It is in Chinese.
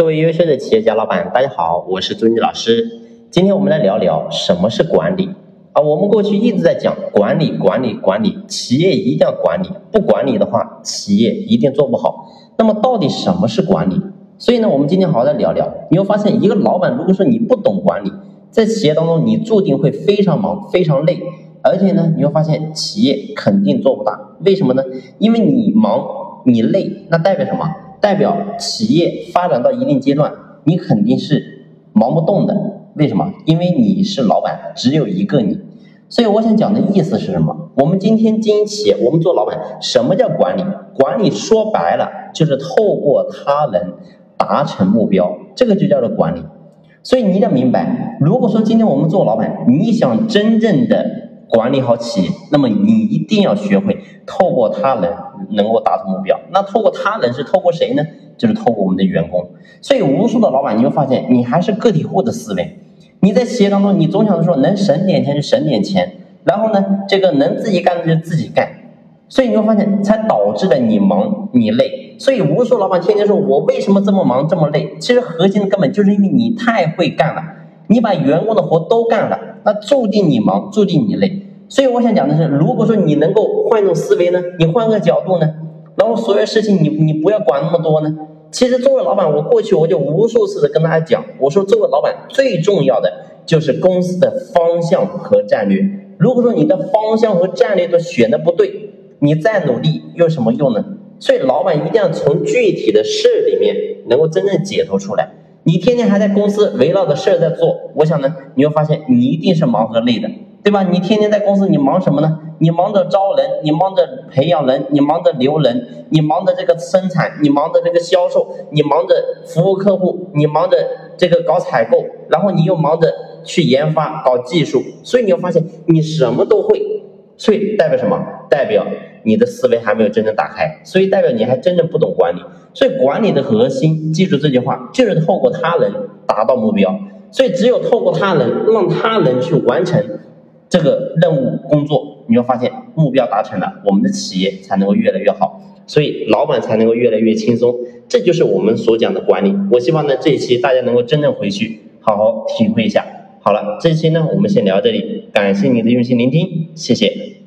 各位优秀的企业家老板，大家好，我是朱妮老师。今天我们来聊聊什么是管理啊？我们过去一直在讲管理，管理，管理，企业一定要管理，不管理的话，企业一定做不好。那么到底什么是管理？所以呢，我们今天好好的聊聊。你会发现，一个老板如果说你不懂管理，在企业当中你注定会非常忙，非常累，而且呢，你会发现企业肯定做不大。为什么呢？因为你忙，你累，那代表什么？代表企业发展到一定阶段，你肯定是忙不动的。为什么？因为你是老板，只有一个你。所以我想讲的意思是什么？我们今天经营企业，我们做老板，什么叫管理？管理说白了就是透过他人达成目标，这个就叫做管理。所以你要明白，如果说今天我们做老板，你想真正的。管理好企业，那么你一定要学会透过他人能够达成目标。那透过他人是透过谁呢？就是透过我们的员工。所以无数的老板，你会发现你还是个体户的思维。你在企业当中，你总想着说能省点钱就省点钱，然后呢，这个能自己干的就自己干。所以你会发现，才导致了你忙你累。所以无数老板天天说我为什么这么忙这么累？其实核心的根本就是因为你太会干了，你把员工的活都干了。那注定你忙，注定你累，所以我想讲的是，如果说你能够换一种思维呢，你换个角度呢，然后所有事情你你不要管那么多呢。其实作为老板，我过去我就无数次的跟大家讲，我说作为老板最重要的就是公司的方向和战略。如果说你的方向和战略都选的不对，你再努力又有什么用呢？所以老板一定要从具体的事里面能够真正解脱出来。你天天还在公司围绕着事儿在做，我想呢，你会发现你一定是忙和累的，对吧？你天天在公司，你忙什么呢？你忙着招人，你忙着培养人，你忙着留人，你忙着这个生产，你忙着这个销售，你忙着服务客户，你忙着这个搞采购，然后你又忙着去研发搞技术，所以你会发现你什么都会，所以代表什么？代表。你的思维还没有真正打开，所以代表你还真正不懂管理。所以管理的核心，记住这句话，就是透过他人达到目标。所以只有透过他人，让他人去完成这个任务工作，你会发现目标达成了，我们的企业才能够越来越好，所以老板才能够越来越轻松。这就是我们所讲的管理。我希望呢这一期大家能够真正回去好好体会一下。好了，这期呢我们先聊到这里，感谢你的用心聆听，谢谢。